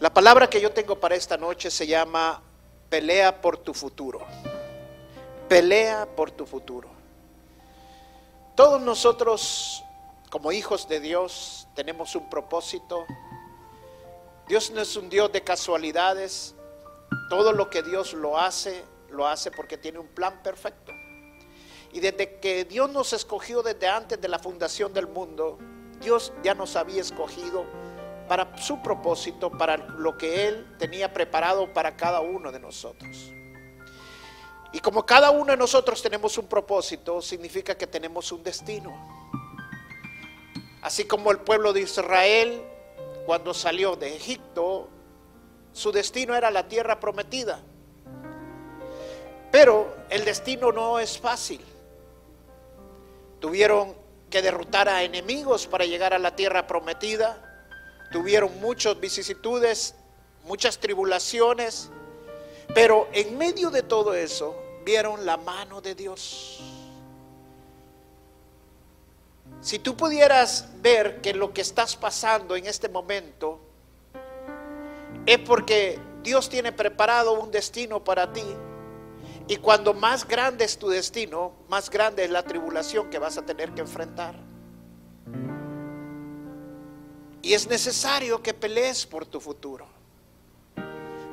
La palabra que yo tengo para esta noche se llama pelea por tu futuro. Pelea por tu futuro. Todos nosotros, como hijos de Dios, tenemos un propósito. Dios no es un Dios de casualidades. Todo lo que Dios lo hace, lo hace porque tiene un plan perfecto. Y desde que Dios nos escogió desde antes de la fundación del mundo, Dios ya nos había escogido para su propósito, para lo que Él tenía preparado para cada uno de nosotros. Y como cada uno de nosotros tenemos un propósito, significa que tenemos un destino. Así como el pueblo de Israel, cuando salió de Egipto, su destino era la tierra prometida. Pero el destino no es fácil. Tuvieron que derrotar a enemigos para llegar a la tierra prometida tuvieron muchas vicisitudes, muchas tribulaciones, pero en medio de todo eso vieron la mano de Dios. Si tú pudieras ver que lo que estás pasando en este momento es porque Dios tiene preparado un destino para ti. Y cuando más grande es tu destino, más grande es la tribulación que vas a tener que enfrentar. Y es necesario que pelees por tu futuro.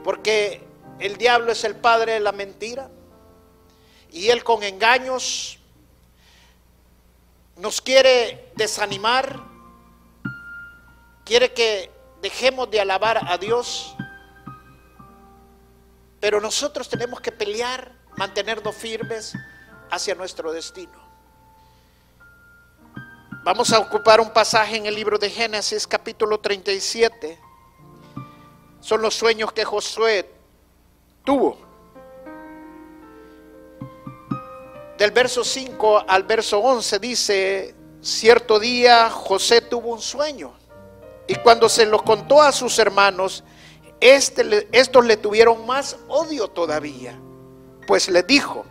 Porque el diablo es el padre de la mentira. Y él con engaños nos quiere desanimar. Quiere que dejemos de alabar a Dios. Pero nosotros tenemos que pelear, mantenernos firmes hacia nuestro destino. Vamos a ocupar un pasaje en el libro de Génesis capítulo 37. Son los sueños que Josué tuvo. Del verso 5 al verso 11 dice, cierto día José tuvo un sueño y cuando se lo contó a sus hermanos, este, estos le tuvieron más odio todavía, pues le dijo,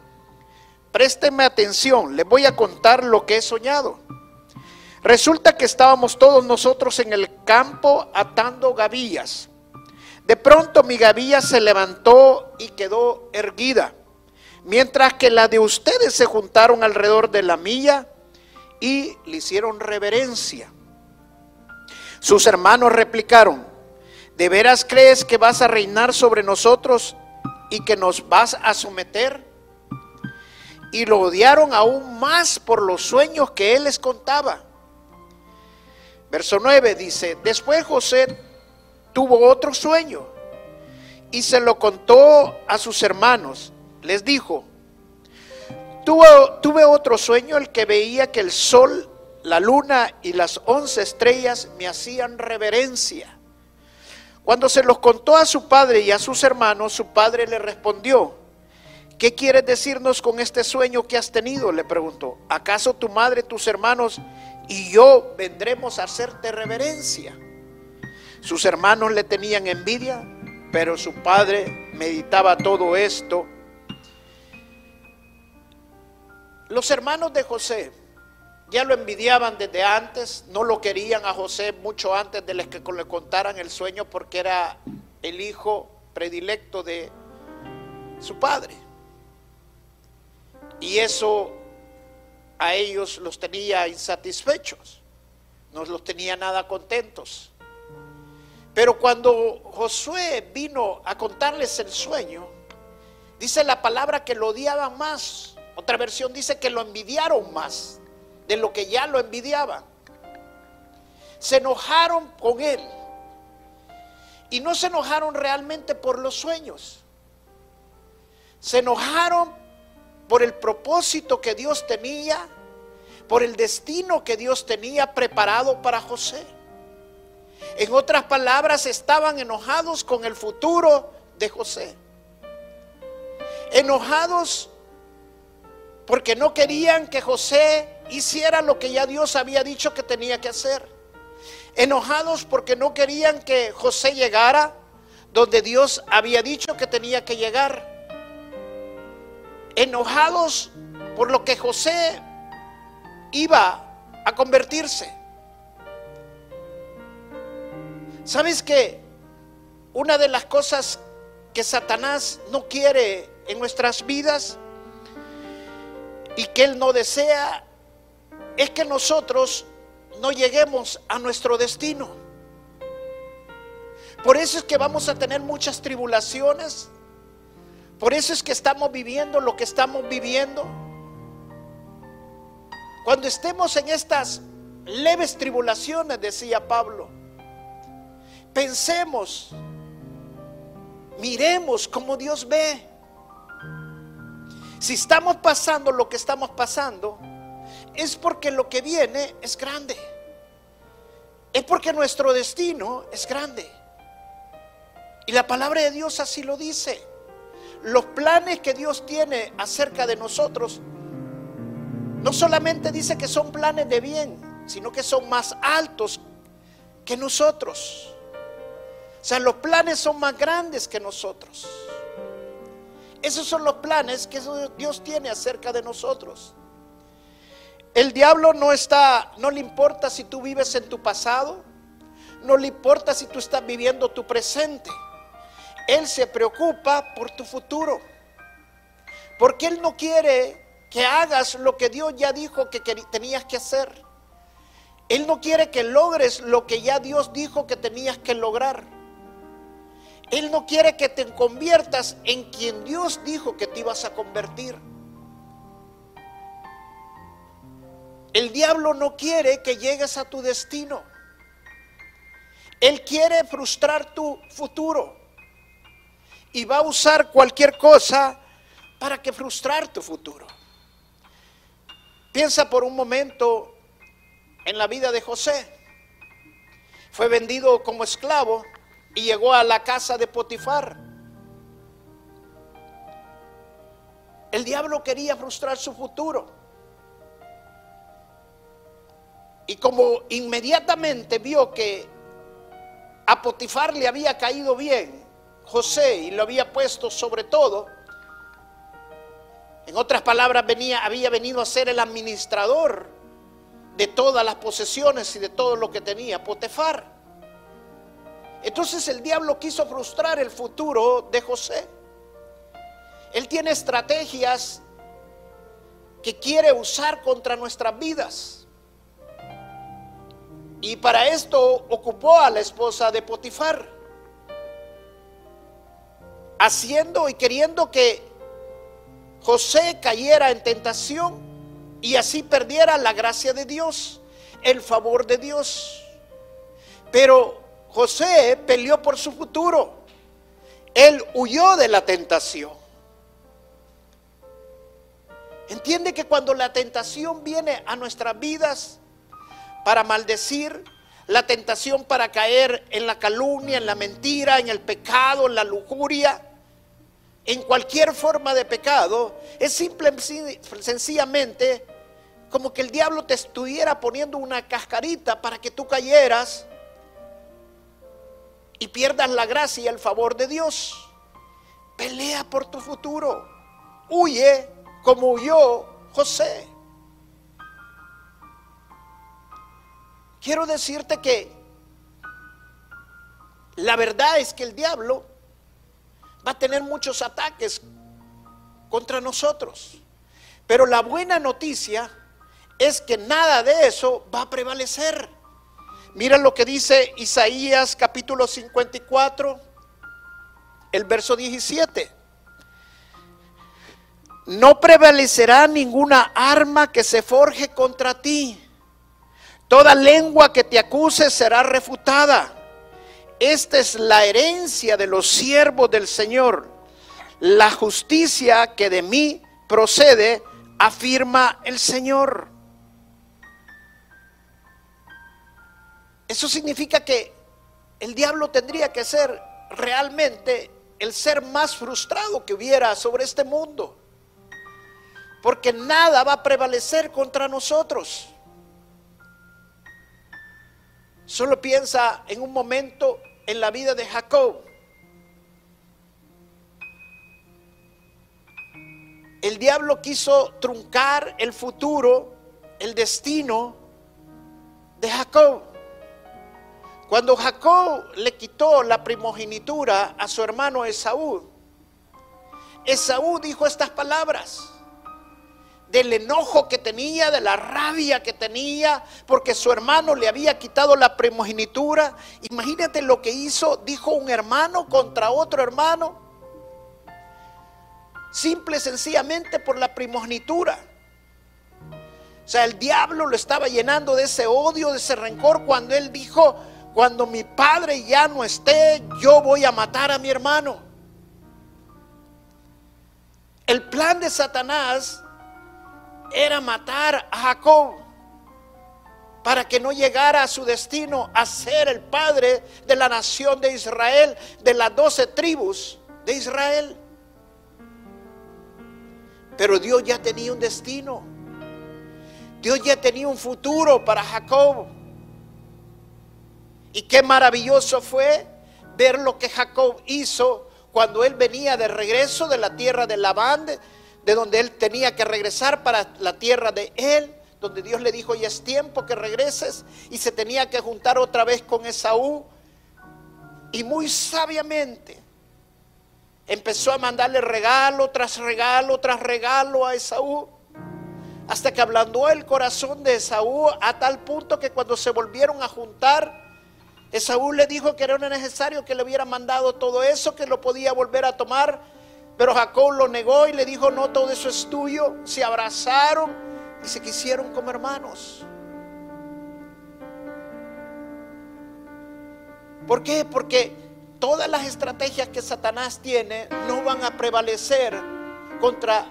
présteme atención, les voy a contar lo que he soñado. Resulta que estábamos todos nosotros en el campo atando gavillas. De pronto mi gavilla se levantó y quedó erguida, mientras que la de ustedes se juntaron alrededor de la milla y le hicieron reverencia. Sus hermanos replicaron, ¿de veras crees que vas a reinar sobre nosotros y que nos vas a someter? Y lo odiaron aún más por los sueños que él les contaba. Verso 9 dice, después José tuvo otro sueño y se lo contó a sus hermanos. Les dijo, tuve, tuve otro sueño el que veía que el sol, la luna y las once estrellas me hacían reverencia. Cuando se los contó a su padre y a sus hermanos, su padre le respondió, ¿qué quieres decirnos con este sueño que has tenido? Le preguntó, ¿acaso tu madre, tus hermanos y yo vendremos a hacerte reverencia. Sus hermanos le tenían envidia, pero su padre meditaba todo esto. Los hermanos de José ya lo envidiaban desde antes, no lo querían a José mucho antes de que le contaran el sueño porque era el hijo predilecto de su padre. Y eso a ellos los tenía insatisfechos. no los tenía nada contentos. Pero cuando Josué vino a contarles el sueño, dice la palabra que lo odiaban más. Otra versión dice que lo envidiaron más de lo que ya lo envidiaban. Se enojaron con él. Y no se enojaron realmente por los sueños. Se enojaron por el propósito que Dios tenía, por el destino que Dios tenía preparado para José. En otras palabras, estaban enojados con el futuro de José. Enojados porque no querían que José hiciera lo que ya Dios había dicho que tenía que hacer. Enojados porque no querían que José llegara donde Dios había dicho que tenía que llegar. Enojados por lo que José iba a convertirse. ¿Sabes que una de las cosas que Satanás no quiere en nuestras vidas y que él no desea es que nosotros no lleguemos a nuestro destino? Por eso es que vamos a tener muchas tribulaciones. Por eso es que estamos viviendo lo que estamos viviendo. Cuando estemos en estas leves tribulaciones, decía Pablo, pensemos, miremos como Dios ve. Si estamos pasando lo que estamos pasando, es porque lo que viene es grande. Es porque nuestro destino es grande. Y la palabra de Dios así lo dice. Los planes que Dios tiene acerca de nosotros no solamente dice que son planes de bien, sino que son más altos que nosotros. O sea, los planes son más grandes que nosotros. Esos son los planes que Dios tiene acerca de nosotros. El diablo no está, no le importa si tú vives en tu pasado, no le importa si tú estás viviendo tu presente. Él se preocupa por tu futuro. Porque Él no quiere que hagas lo que Dios ya dijo que tenías que hacer. Él no quiere que logres lo que ya Dios dijo que tenías que lograr. Él no quiere que te conviertas en quien Dios dijo que te ibas a convertir. El diablo no quiere que llegues a tu destino. Él quiere frustrar tu futuro. Y va a usar cualquier cosa para que frustrar tu futuro. Piensa por un momento en la vida de José. Fue vendido como esclavo y llegó a la casa de Potifar. El diablo quería frustrar su futuro. Y como inmediatamente vio que a Potifar le había caído bien José y lo había puesto sobre todo, en otras palabras, venía, había venido a ser el administrador de todas las posesiones y de todo lo que tenía Potifar. Entonces el diablo quiso frustrar el futuro de José. Él tiene estrategias que quiere usar contra nuestras vidas. Y para esto ocupó a la esposa de Potifar, haciendo y queriendo que José cayera en tentación y así perdiera la gracia de Dios, el favor de Dios. Pero José peleó por su futuro. Él huyó de la tentación. Entiende que cuando la tentación viene a nuestras vidas para maldecir, la tentación para caer en la calumnia, en la mentira, en el pecado, en la lujuria, en cualquier forma de pecado, es simple, sencillamente como que el diablo te estuviera poniendo una cascarita para que tú cayeras y pierdas la gracia y el favor de Dios. Pelea por tu futuro. Huye como huyó José. Quiero decirte que la verdad es que el diablo va a tener muchos ataques contra nosotros. Pero la buena noticia es que nada de eso va a prevalecer. Mira lo que dice Isaías capítulo 54, el verso 17. No prevalecerá ninguna arma que se forje contra ti. Toda lengua que te acuse será refutada. Esta es la herencia de los siervos del Señor. La justicia que de mí procede, afirma el Señor. Eso significa que el diablo tendría que ser realmente el ser más frustrado que hubiera sobre este mundo. Porque nada va a prevalecer contra nosotros. Solo piensa en un momento en la vida de Jacob. El diablo quiso truncar el futuro, el destino de Jacob. Cuando Jacob le quitó la primogenitura a su hermano Esaú, Esaú dijo estas palabras del enojo que tenía, de la rabia que tenía, porque su hermano le había quitado la primogenitura. Imagínate lo que hizo, dijo un hermano contra otro hermano, simple y sencillamente por la primogenitura. O sea, el diablo lo estaba llenando de ese odio, de ese rencor, cuando él dijo, cuando mi padre ya no esté, yo voy a matar a mi hermano. El plan de Satanás era matar a Jacob para que no llegara a su destino a ser el padre de la nación de Israel, de las doce tribus de Israel. Pero Dios ya tenía un destino. Dios ya tenía un futuro para Jacob. Y qué maravilloso fue ver lo que Jacob hizo cuando él venía de regreso de la tierra de Labán, de donde él tenía que regresar para la tierra de él, donde Dios le dijo, ya es tiempo que regreses, y se tenía que juntar otra vez con Esaú. Y muy sabiamente empezó a mandarle regalo tras regalo tras regalo a Esaú, hasta que ablandó el corazón de Esaú a tal punto que cuando se volvieron a juntar, Esaú le dijo que era necesario que le hubiera mandado todo eso, que lo podía volver a tomar. Pero Jacob lo negó y le dijo, no, todo eso es tuyo. Se abrazaron y se quisieron como hermanos. ¿Por qué? Porque todas las estrategias que Satanás tiene no van a prevalecer contra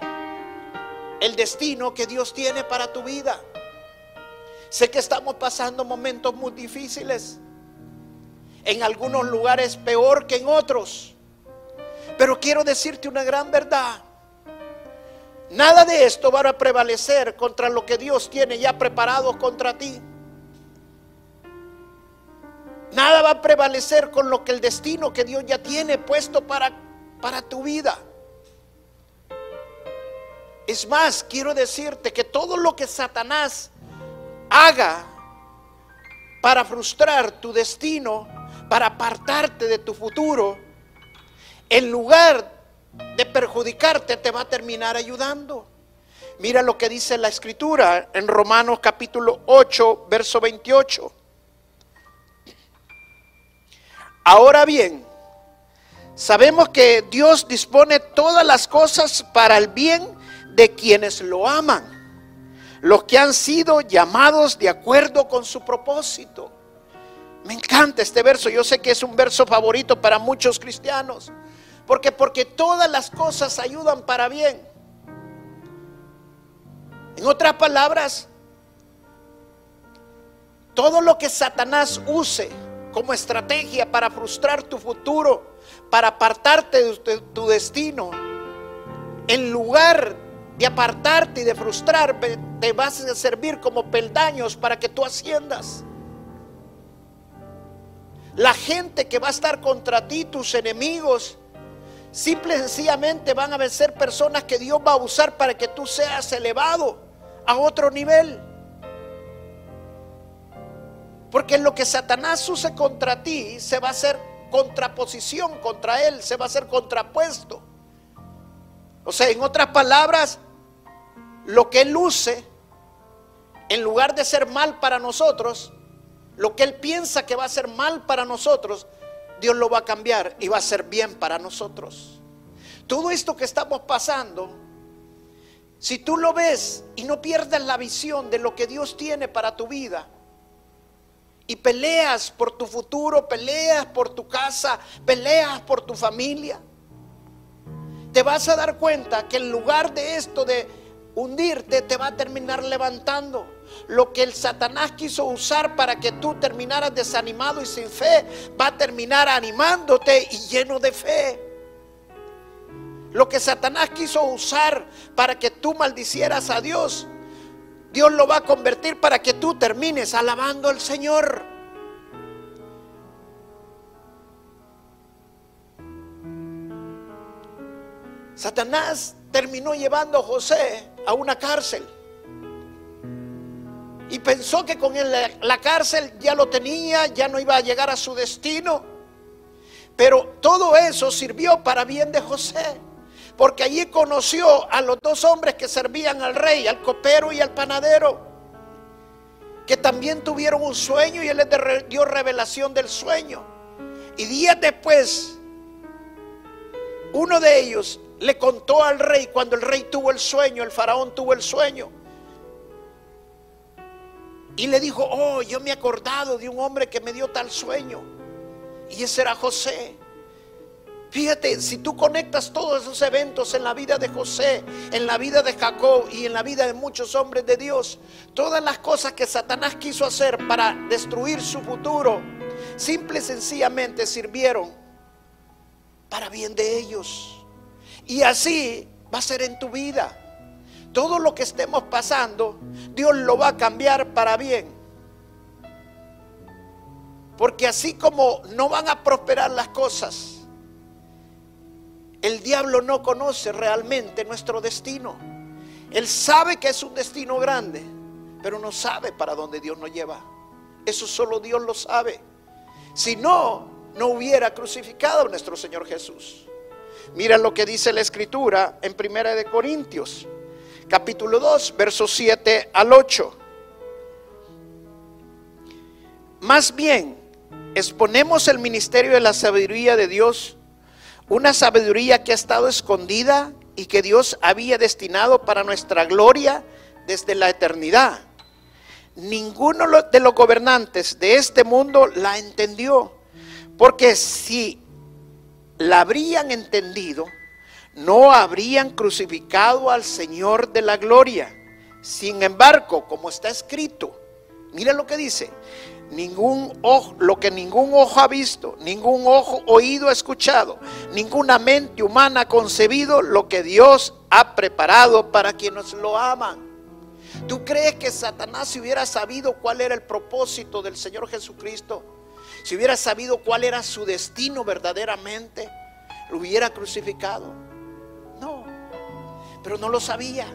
el destino que Dios tiene para tu vida. Sé que estamos pasando momentos muy difíciles en algunos lugares peor que en otros. Pero quiero decirte una gran verdad. Nada de esto va a prevalecer contra lo que Dios tiene ya preparado contra ti. Nada va a prevalecer con lo que el destino que Dios ya tiene puesto para, para tu vida. Es más, quiero decirte que todo lo que Satanás haga para frustrar tu destino, para apartarte de tu futuro, en lugar de perjudicarte, te va a terminar ayudando. Mira lo que dice la escritura en Romanos capítulo 8, verso 28. Ahora bien, sabemos que Dios dispone todas las cosas para el bien de quienes lo aman, los que han sido llamados de acuerdo con su propósito. Me encanta este verso, yo sé que es un verso favorito para muchos cristianos. Porque porque todas las cosas ayudan para bien. En otras palabras, todo lo que Satanás use como estrategia para frustrar tu futuro, para apartarte de tu destino, en lugar de apartarte y de frustrarte, te vas a servir como peldaños para que tú asciendas. La gente que va a estar contra ti, tus enemigos, simple y sencillamente van a ser personas que Dios va a usar para que tú seas elevado a otro nivel. Porque lo que Satanás use contra ti se va a hacer contraposición contra él, se va a hacer contrapuesto. O sea, en otras palabras, lo que él use, en lugar de ser mal para nosotros, Lo que Él piensa que va a ser mal para nosotros, Dios lo va a cambiar y va a ser bien para nosotros. Todo esto que estamos pasando, si tú lo ves y no pierdes la visión de lo que Dios tiene para tu vida, y peleas por tu futuro, peleas por tu casa, peleas por tu familia, te vas a dar cuenta que en lugar de esto de hundirte, te va a terminar levantando. Lo que el Satanás quiso usar para que tú terminaras desanimado y sin fe, va a terminar animándote y lleno de fe. Lo que Satanás quiso usar para que tú maldicieras a Dios, Dios lo va a convertir para que tú termines alabando al Señor. Satanás terminó llevando a José a una cárcel. Y pensó que con la cárcel ya lo tenía, ya no iba a llegar a su destino. Pero todo eso sirvió para bien de José. Porque allí conoció a los dos hombres que servían al rey, al copero y al panadero. Que también tuvieron un sueño y él les dio revelación del sueño. Y días después, uno de ellos le contó al rey cuando el rey tuvo el sueño, el faraón tuvo el sueño. Y le dijo, oh, yo me he acordado de un hombre que me dio tal sueño. Y ese era José. Fíjate, si tú conectas todos esos eventos en la vida de José, en la vida de Jacob y en la vida de muchos hombres de Dios, todas las cosas que Satanás quiso hacer para destruir su futuro, simple y sencillamente sirvieron para bien de ellos. Y así va a ser en tu vida. Todo lo que estemos pasando, Dios lo va a cambiar para bien. Porque así como no van a prosperar las cosas, el diablo no conoce realmente nuestro destino. Él sabe que es un destino grande, pero no sabe para dónde Dios nos lleva. Eso solo Dios lo sabe. Si no, no hubiera crucificado a nuestro Señor Jesús. Mira lo que dice la escritura en Primera de Corintios, capítulo 2, versos 7 al 8. Más bien, exponemos el ministerio de la sabiduría de Dios, una sabiduría que ha estado escondida y que Dios había destinado para nuestra gloria desde la eternidad. Ninguno de los gobernantes de este mundo la entendió, porque si la habrían entendido, no habrían crucificado al Señor de la gloria. Sin embargo, como está escrito, mira lo que dice, ningún ojo, lo que ningún ojo ha visto, ningún ojo oído ha escuchado, ninguna mente humana ha concebido lo que Dios ha preparado para quienes lo aman. ¿Tú crees que Satanás si hubiera sabido cuál era el propósito del Señor Jesucristo? Si hubiera sabido cuál era su destino verdaderamente, lo hubiera crucificado. Pero no lo sabía.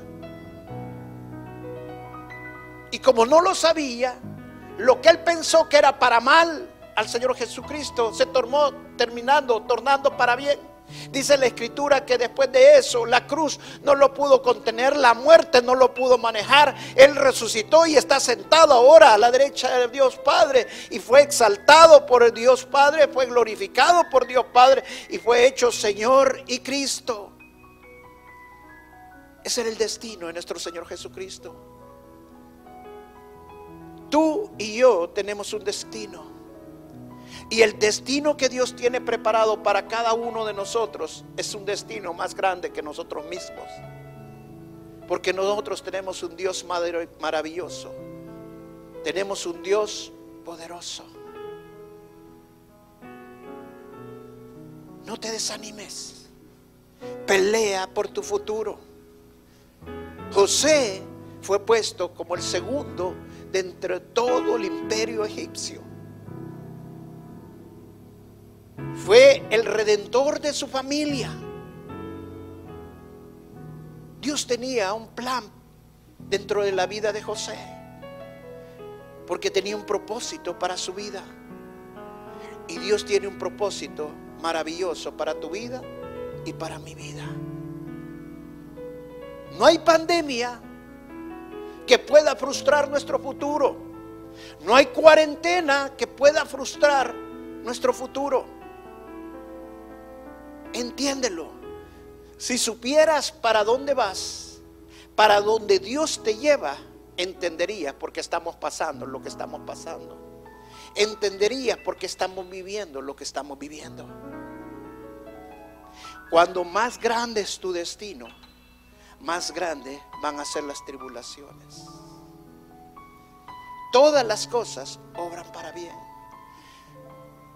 Y como no lo sabía, lo que él pensó que era para mal al Señor Jesucristo se tornó terminando, tornando para bien. Dice la escritura que después de eso la cruz no lo pudo contener, la muerte no lo pudo manejar. Él resucitó y está sentado ahora a la derecha de Dios Padre y fue exaltado por el Dios Padre, fue glorificado por Dios Padre y fue hecho Señor y Cristo. Ese era el destino de nuestro Señor Jesucristo. Tú y yo tenemos un destino. Y el destino que Dios tiene preparado para cada uno de nosotros es un destino más grande que nosotros mismos. Porque nosotros tenemos un Dios maravilloso. Tenemos un Dios poderoso. No te desanimes. Pelea por tu futuro. José fue puesto como el segundo de entre todo el imperio egipcio. Fue el redentor de su familia. Dios tenía un plan dentro de la vida de José, porque tenía un propósito para su vida. Y Dios tiene un propósito maravilloso para tu vida y para mi vida. No hay pandemia que pueda frustrar nuestro futuro. No hay cuarentena que pueda frustrar nuestro futuro. Entiéndelo. Si supieras para dónde vas, para dónde Dios te lleva, entenderías por qué estamos pasando lo que estamos pasando. Entenderías por qué estamos viviendo lo que estamos viviendo. Cuando más grande es tu destino, más grande van a ser las tribulaciones. Todas las cosas obran para bien.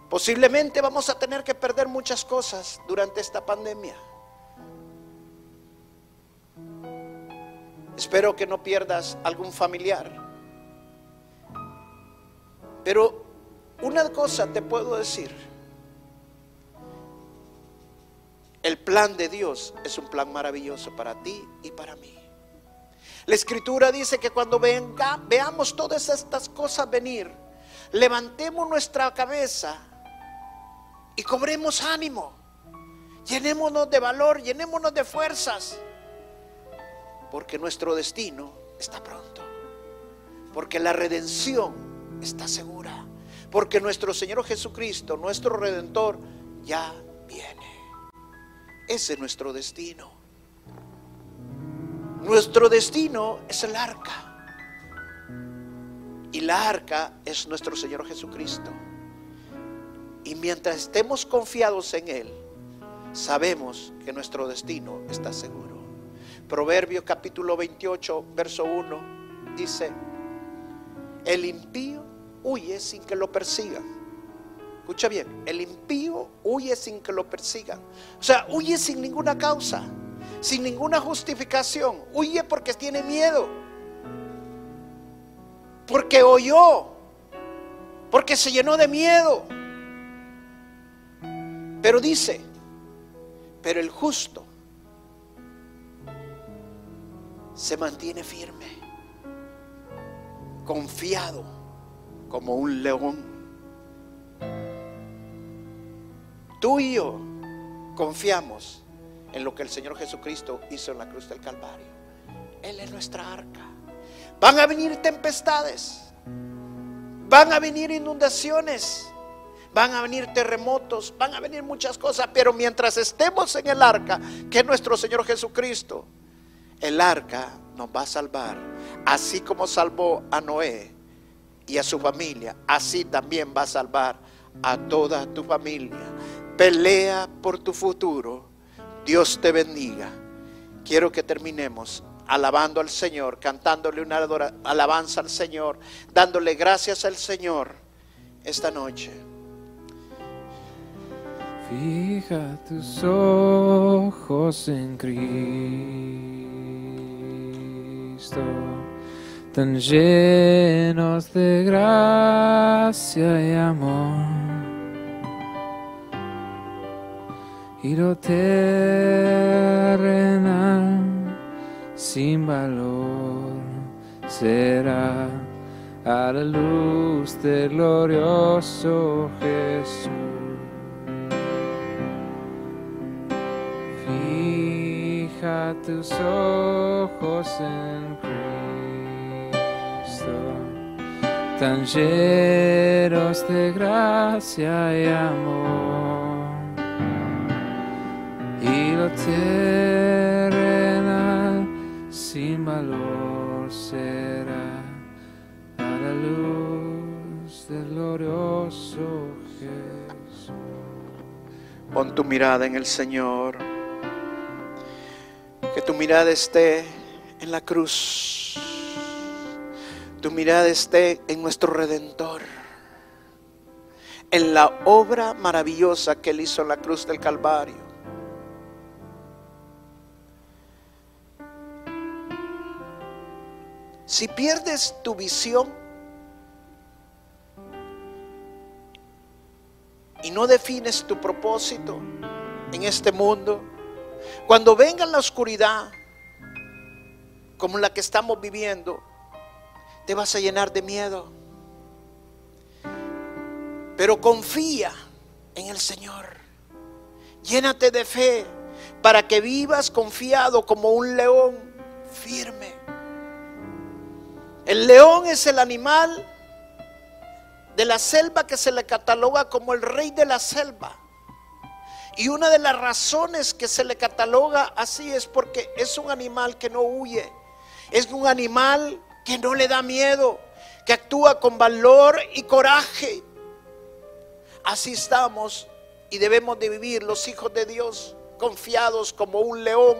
Posiblemente vamos a tener que perder muchas cosas durante esta pandemia. Espero que no pierdas algún familiar. Pero una cosa te puedo decir. El plan de Dios es un plan maravilloso para ti y para mí. La escritura dice que cuando venga, veamos todas estas cosas venir, levantemos nuestra cabeza y cobremos ánimo. Llenémonos de valor, llenémonos de fuerzas, porque nuestro destino está pronto, porque la redención está segura, porque nuestro Señor Jesucristo, nuestro Redentor, ya viene. Ese es nuestro destino. Nuestro destino es el arca. Y la arca es nuestro Señor Jesucristo. Y mientras estemos confiados en Él, sabemos que nuestro destino está seguro. Proverbio capítulo 28, verso 1 dice, el impío huye sin que lo persigan Escucha bien, el impío huye sin que lo persigan. O sea, huye sin ninguna causa, sin ninguna justificación. Huye porque tiene miedo. Porque oyó. Porque se llenó de miedo. Pero dice, pero el justo se mantiene firme, confiado como un león Tú y yo confiamos en lo que el Señor Jesucristo hizo en la cruz del Calvario. Él es nuestra arca. Van a venir tempestades, van a venir inundaciones, van a venir terremotos, van a venir muchas cosas, pero mientras estemos en el arca, que es nuestro Señor Jesucristo, el arca nos va a salvar, así como salvó a Noé y a su familia, así también va a salvar a toda tu familia Pelea por tu futuro. Dios te bendiga. Quiero que terminemos alabando al Señor, cantándole una alabanza al Señor, dándole gracias al Señor esta noche. Fija tus ojos en Cristo, tan llenos de gracia y amor y lo terrenal sin valor será a la luz del glorioso Jesús. Fija tus ojos en Cristo, tan llenos de gracia y amor terrenal sin valor será a la luz del glorioso Jesús. Pon tu mirada en el Señor, que tu mirada esté en la cruz, tu mirada esté en nuestro Redentor en la obra maravillosa que Él hizo en la cruz del Calvario. Si pierdes tu visión y no defines tu propósito en este mundo, cuando venga la oscuridad como la que estamos viviendo, te vas a llenar de miedo. Pero confía en el Señor. Llénate de fe para que vivas confiado como un león firme. El león es el animal de la selva que se le cataloga como el rey de la selva. Y una de las razones que se le cataloga así es porque es un animal que no huye, es un animal que no le da miedo, que actúa con valor y coraje. Así estamos y debemos de vivir los hijos de Dios confiados como un león,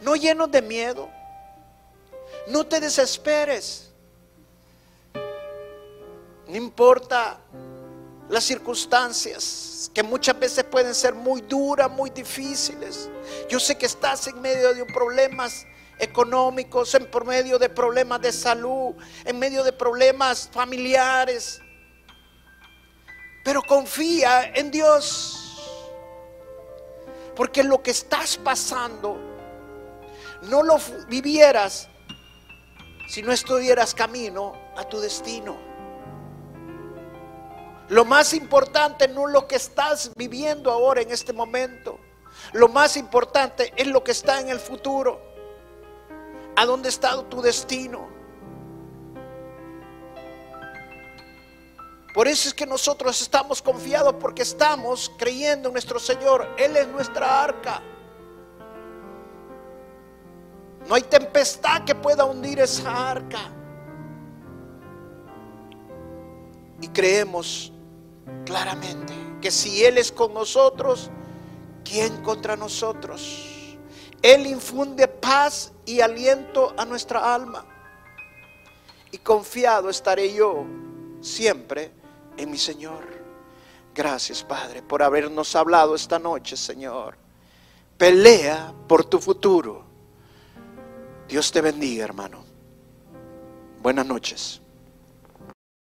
no llenos de miedo. No te desesperes. No importa las circunstancias que muchas veces pueden ser muy duras, muy difíciles. Yo sé que estás en medio de problemas económicos, en medio de problemas de salud, en medio de problemas familiares. Pero confía en Dios. Porque lo que estás pasando no lo vivieras si no estuvieras camino a tu destino. Lo más importante no es lo que estás viviendo ahora en este momento. Lo más importante es lo que está en el futuro. ¿A dónde está tu destino? Por eso es que nosotros estamos confiados porque estamos creyendo en nuestro Señor. Él es nuestra arca. No hay tempestad que pueda hundir esa arca. Y creemos claramente que si Él es con nosotros, ¿quién contra nosotros? Él infunde paz y aliento a nuestra alma. Y confiado estaré yo siempre en mi Señor. Gracias, Padre, por habernos hablado esta noche, Señor. Pelea por tu futuro. Dios te bendiga, hermano. Buenas noches.